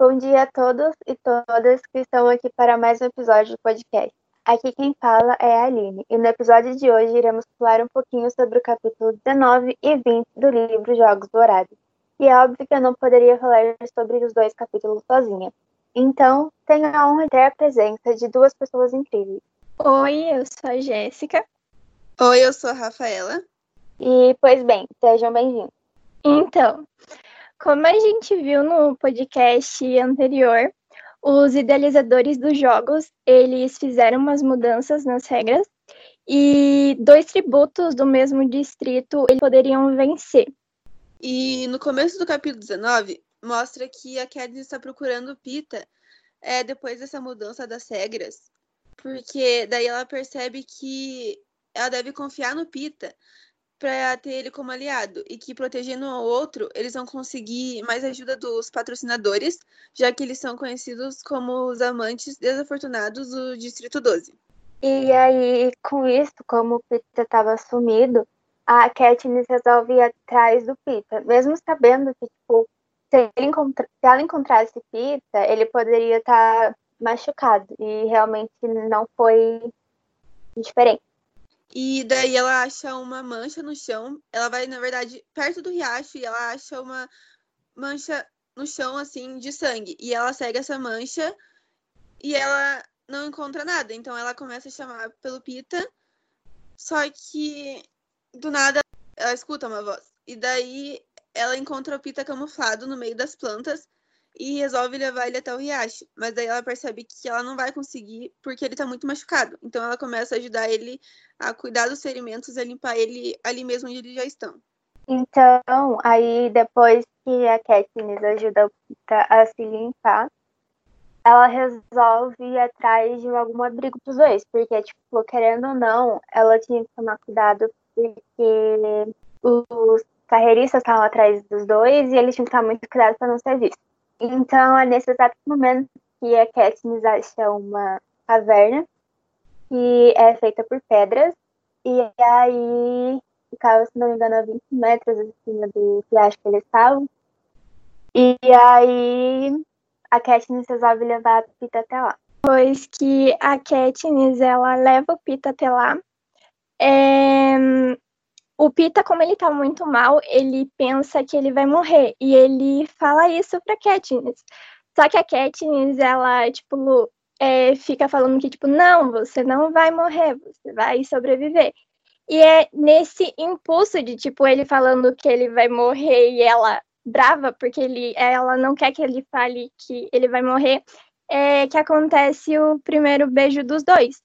Bom dia a todos e todas que estão aqui para mais um episódio do podcast. Aqui quem fala é a Aline, e no episódio de hoje iremos falar um pouquinho sobre o capítulo 19 e 20 do livro Jogos Dourados. E é óbvio que eu não poderia falar sobre os dois capítulos sozinha. Então, tenho a honra de ter a presença de duas pessoas incríveis. Oi, eu sou a Jéssica. Oi, eu sou a Rafaela. E, pois bem, sejam bem-vindos. Então, como a gente viu no podcast anterior, os idealizadores dos jogos, eles fizeram umas mudanças nas regras e dois tributos do mesmo distrito eles poderiam vencer. E no começo do capítulo 19, mostra que a Katniss está procurando Pita é, depois dessa mudança das regras, porque daí ela percebe que ela deve confiar no Pita para ter ele como aliado e que protegendo ao outro eles vão conseguir mais ajuda dos patrocinadores, já que eles são conhecidos como os amantes desafortunados do Distrito 12. E aí, com isso, como o Pita estava sumido, a Katniss resolve ir atrás do Pita, mesmo sabendo que, tipo, se, encontra... se ela encontrasse Pita, ele poderia estar tá machucado, e realmente não foi diferente. E daí ela acha uma mancha no chão. Ela vai, na verdade, perto do riacho e ela acha uma mancha no chão, assim, de sangue. E ela segue essa mancha e ela não encontra nada. Então ela começa a chamar pelo Pita. Só que do nada ela escuta uma voz. E daí ela encontra o Pita camuflado no meio das plantas e resolve levar ele até o riacho. Mas daí ela percebe que ela não vai conseguir porque ele tá muito machucado. Então ela começa a ajudar ele a cuidar dos ferimentos a limpar ele ali mesmo onde eles já estão. Então, aí depois que a Katniss ajuda a se limpar, ela resolve ir atrás de algum abrigo pros dois, porque, tipo, querendo ou não, ela tinha que tomar cuidado porque os carreiristas estavam atrás dos dois e eles tinham que tomar muito cuidado para não ser visto. Então, é nesse exato momento que a Katniss acha uma caverna que é feita por pedras e aí ficava, se não me engano, a 20 metros acima do que acho que eles estavam. E aí a Katniss resolve levar a Pita até lá. Pois que a Katniss, ela leva o Pita até lá. É, o Pita, como ele tá muito mal, ele pensa que ele vai morrer. E ele fala isso pra Katniss. Só que a Katniss, ela, tipo, é, fica falando que, tipo, não, você não vai morrer, você vai sobreviver. E é nesse impulso de, tipo, ele falando que ele vai morrer e ela brava, porque ele, ela não quer que ele fale que ele vai morrer, é que acontece o primeiro beijo dos dois.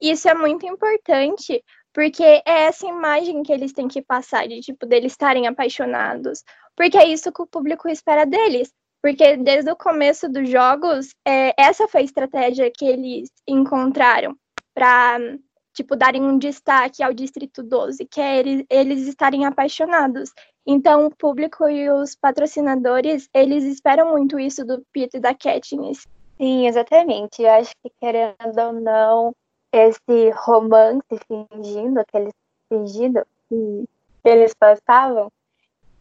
Isso é muito importante, porque é essa imagem que eles têm que passar, de tipo, deles estarem apaixonados. Porque é isso que o público espera deles. Porque desde o começo dos jogos, é, essa foi a estratégia que eles encontraram para tipo, darem um destaque ao Distrito 12, que é eles, eles estarem apaixonados. Então, o público e os patrocinadores, eles esperam muito isso do Pete e da Katniss. Sim, exatamente. Eu acho que, querendo ou não, esse romance fingindo, aquele fingido que eles passavam,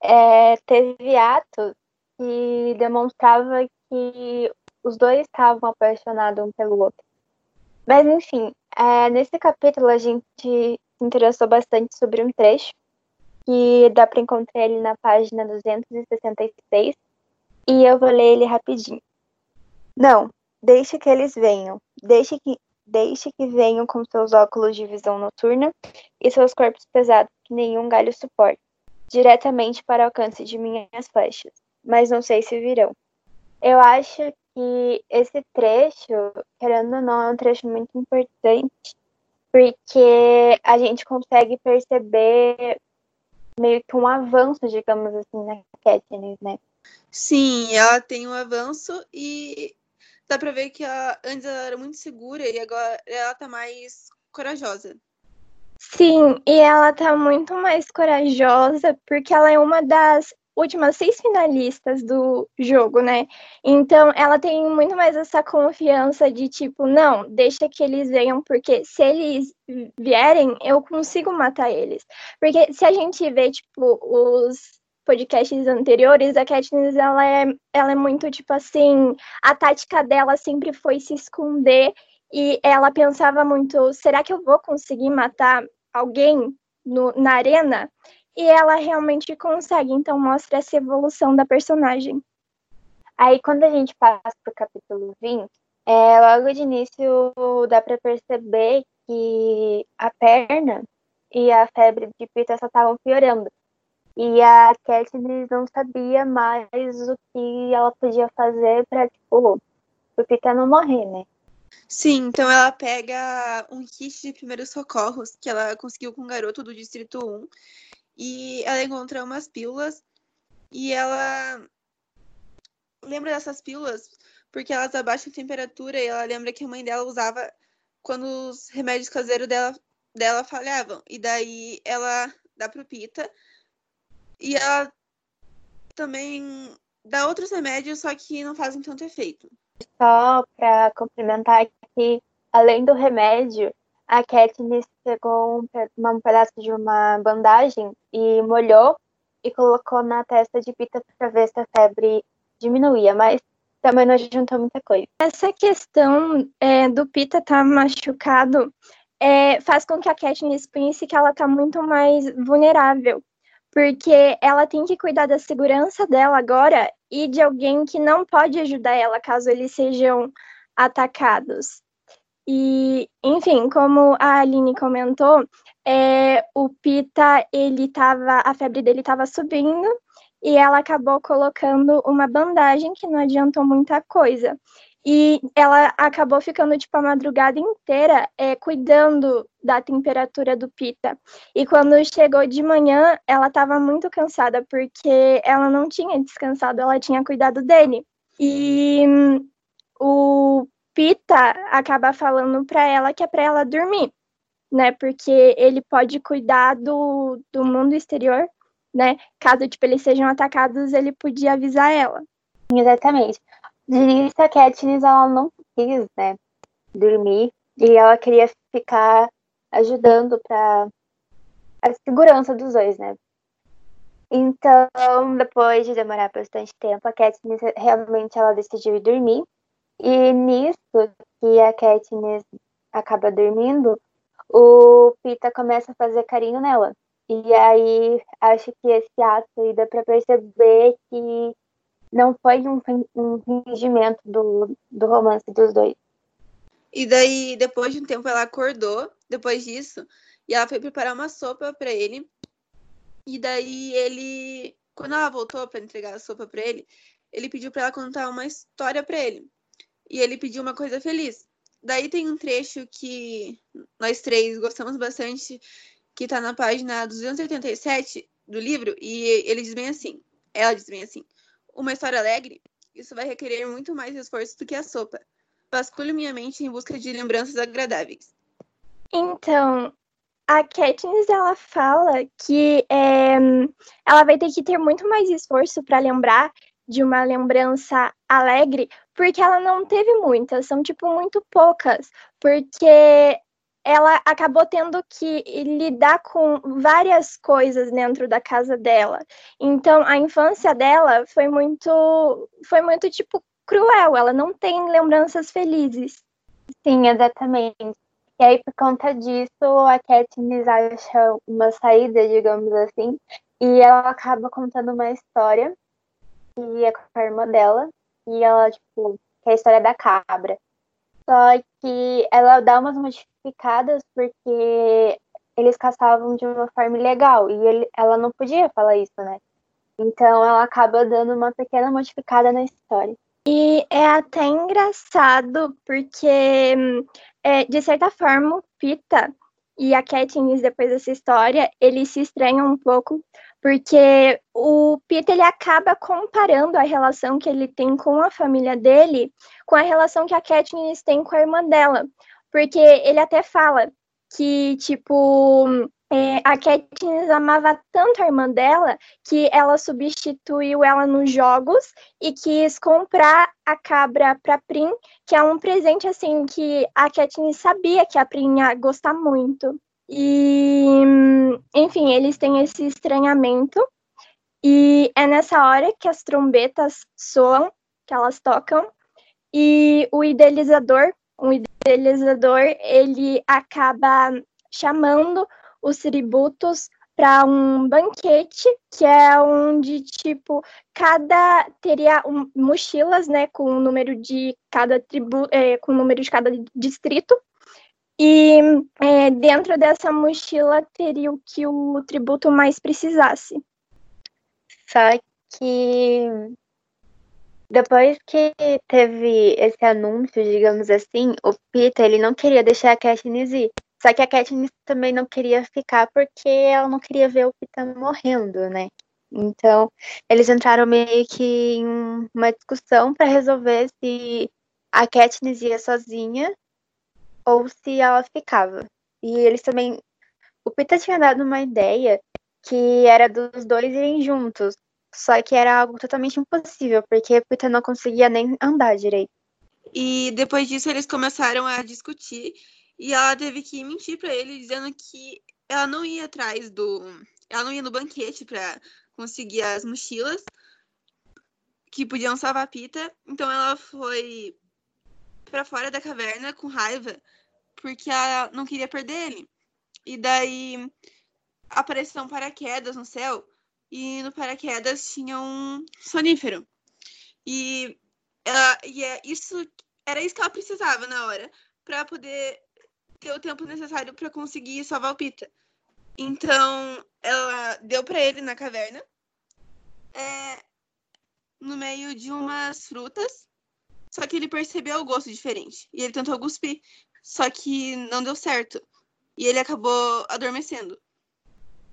é, teve atos que demonstrava que os dois estavam apaixonados um pelo outro. Mas enfim, é, nesse capítulo a gente se interessou bastante sobre um trecho que dá para encontrar ele na página 266 e eu vou ler ele rapidinho. Não, deixe que eles venham, deixe que Deixe que venham com seus óculos de visão noturna e seus corpos pesados que nenhum galho suporta, diretamente para alcance de minhas flechas, mas não sei se virão. Eu acho que esse trecho, querendo ou não, é um trecho muito importante, porque a gente consegue perceber meio que um avanço, digamos assim, na Katniss, né? Sim, ela tem um avanço e dá pra ver que ela, antes ela era muito segura e agora ela tá mais corajosa. Sim, e ela tá muito mais corajosa porque ela é uma das últimas seis finalistas do jogo, né? Então ela tem muito mais essa confiança de tipo, não, deixa que eles venham, porque se eles vierem, eu consigo matar eles. Porque se a gente vê, tipo, os podcasts anteriores, a Katniss, ela é, ela é muito, tipo assim, a tática dela sempre foi se esconder e ela pensava muito, será que eu vou conseguir matar alguém no, na arena? E ela realmente consegue, então mostra essa evolução da personagem. Aí quando a gente passa pro capítulo 20, é, logo de início dá para perceber que a perna e a febre de Peter só estavam piorando. E a Katniss não sabia mais o que ela podia fazer para tipo, o Peter não morrer, né? Sim, então ela pega um kit de primeiros socorros que ela conseguiu com um garoto do Distrito 1 e ela encontra umas pílulas e ela lembra dessas pílulas porque elas abaixam a temperatura e ela lembra que a mãe dela usava quando os remédios caseiros dela, dela falhavam. E daí ela dá pro Pita e ela também dá outros remédios, só que não fazem tanto efeito. Só para complementar que, além do remédio, a Katniss pegou um, um pedaço de uma bandagem e molhou e colocou na testa de Pita para ver se a febre diminuía, mas também não adiantou muita coisa. Essa questão é, do Pita estar tá machucado é, faz com que a Katniss pense que ela está muito mais vulnerável, porque ela tem que cuidar da segurança dela agora e de alguém que não pode ajudar ela caso eles sejam atacados. E, enfim, como a Aline comentou, é, o Pita, ele tava, a febre dele estava subindo e ela acabou colocando uma bandagem que não adiantou muita coisa. E ela acabou ficando, tipo, a madrugada inteira é, cuidando da temperatura do Pita. E quando chegou de manhã, ela estava muito cansada, porque ela não tinha descansado, ela tinha cuidado dele. E hum, o Pita acaba falando para ela que é para ela dormir, né? Porque ele pode cuidar do, do mundo exterior né? Caso, tipo, eles sejam atacados, ele podia avisar ela. Exatamente. De início, a Katniss, ela não quis, né, dormir. E ela queria ficar ajudando para a segurança dos dois, né? Então, depois de demorar bastante tempo, a Katniss realmente ela decidiu ir dormir. E nisso que a Katniss acaba dormindo, o Pita começa a fazer carinho nela. E aí acho que esse ato aí dá para perceber que não foi um, um fingimento do, do romance dos dois. E daí, depois de um tempo, ela acordou, depois disso, e ela foi preparar uma sopa para ele. E daí ele, quando ela voltou para entregar a sopa para ele, ele pediu para ela contar uma história para ele. E ele pediu uma coisa feliz. Daí tem um trecho que nós três gostamos bastante, que está na página 287 do livro, e ele diz bem assim, ela diz bem assim, uma história alegre, isso vai requerer muito mais esforço do que a sopa. Vasculho minha mente em busca de lembranças agradáveis. Então, a Katniss, ela fala que é, ela vai ter que ter muito mais esforço para lembrar de uma lembrança alegre, porque ela não teve muitas, são tipo muito poucas, porque ela acabou tendo que lidar com várias coisas dentro da casa dela. Então, a infância dela foi muito, foi muito tipo cruel. Ela não tem lembranças felizes. Sim, exatamente. E aí, por conta disso, a Katniss acha uma saída, digamos assim, e ela acaba contando uma história que é com a irmã dela, e ela, tipo, que é a história da cabra. Só que ela dá umas modificadas porque eles caçavam de uma forma ilegal e ele, ela não podia falar isso, né? Então ela acaba dando uma pequena modificada na história. E é até engraçado porque, é, de certa forma, o Pita e a Katniss, depois dessa história, eles se estranham um pouco porque o Peter ele acaba comparando a relação que ele tem com a família dele com a relação que a Katniss tem com a irmã dela, porque ele até fala que tipo é, a Katniss amava tanto a irmã dela que ela substituiu ela nos jogos e quis comprar a cabra para Prim, que é um presente assim que a Katniss sabia que a Prim ia gostar muito. E, enfim, eles têm esse estranhamento. E é nessa hora que as trombetas soam, que elas tocam, e o idealizador, o idealizador, ele acaba chamando os tributos para um banquete, que é onde, tipo, cada teria um, mochilas, né, com o número de cada tribu, é, com o número de cada distrito. E é, dentro dessa mochila teria o que o tributo mais precisasse. Só que depois que teve esse anúncio, digamos assim, o Peter ele não queria deixar a Katniss ir. Só que a Katniss também não queria ficar porque ela não queria ver o Peter morrendo, né? Então, eles entraram meio que em uma discussão para resolver se a Katniss ia sozinha ou se ela ficava. E eles também. O Peter tinha dado uma ideia que era dos dois irem juntos. Só que era algo totalmente impossível, porque o Peter não conseguia nem andar direito. E depois disso eles começaram a discutir e ela teve que mentir para ele dizendo que ela não ia atrás do, ela não ia no banquete para conseguir as mochilas que podiam salvar a Pita. Então ela foi para fora da caverna com raiva porque ela não queria perder ele. E daí apareceu um paraquedas no céu e no paraquedas tinha um sonífero. E, ela, e é isso era isso que ela precisava na hora para poder ter o tempo necessário para conseguir salvar o Pita. Então, ela deu para ele na caverna, é, no meio de umas frutas, só que ele percebeu o gosto diferente. E ele tentou cuspir, só que não deu certo. E ele acabou adormecendo.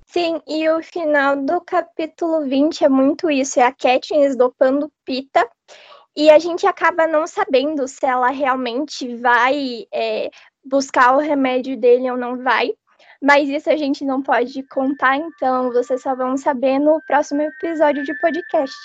Sim, e o final do capítulo 20 é muito isso: é a Katniss dopando Pita. E a gente acaba não sabendo se ela realmente vai é, buscar o remédio dele ou não vai. Mas isso a gente não pode contar, então vocês só vão saber no próximo episódio de podcast.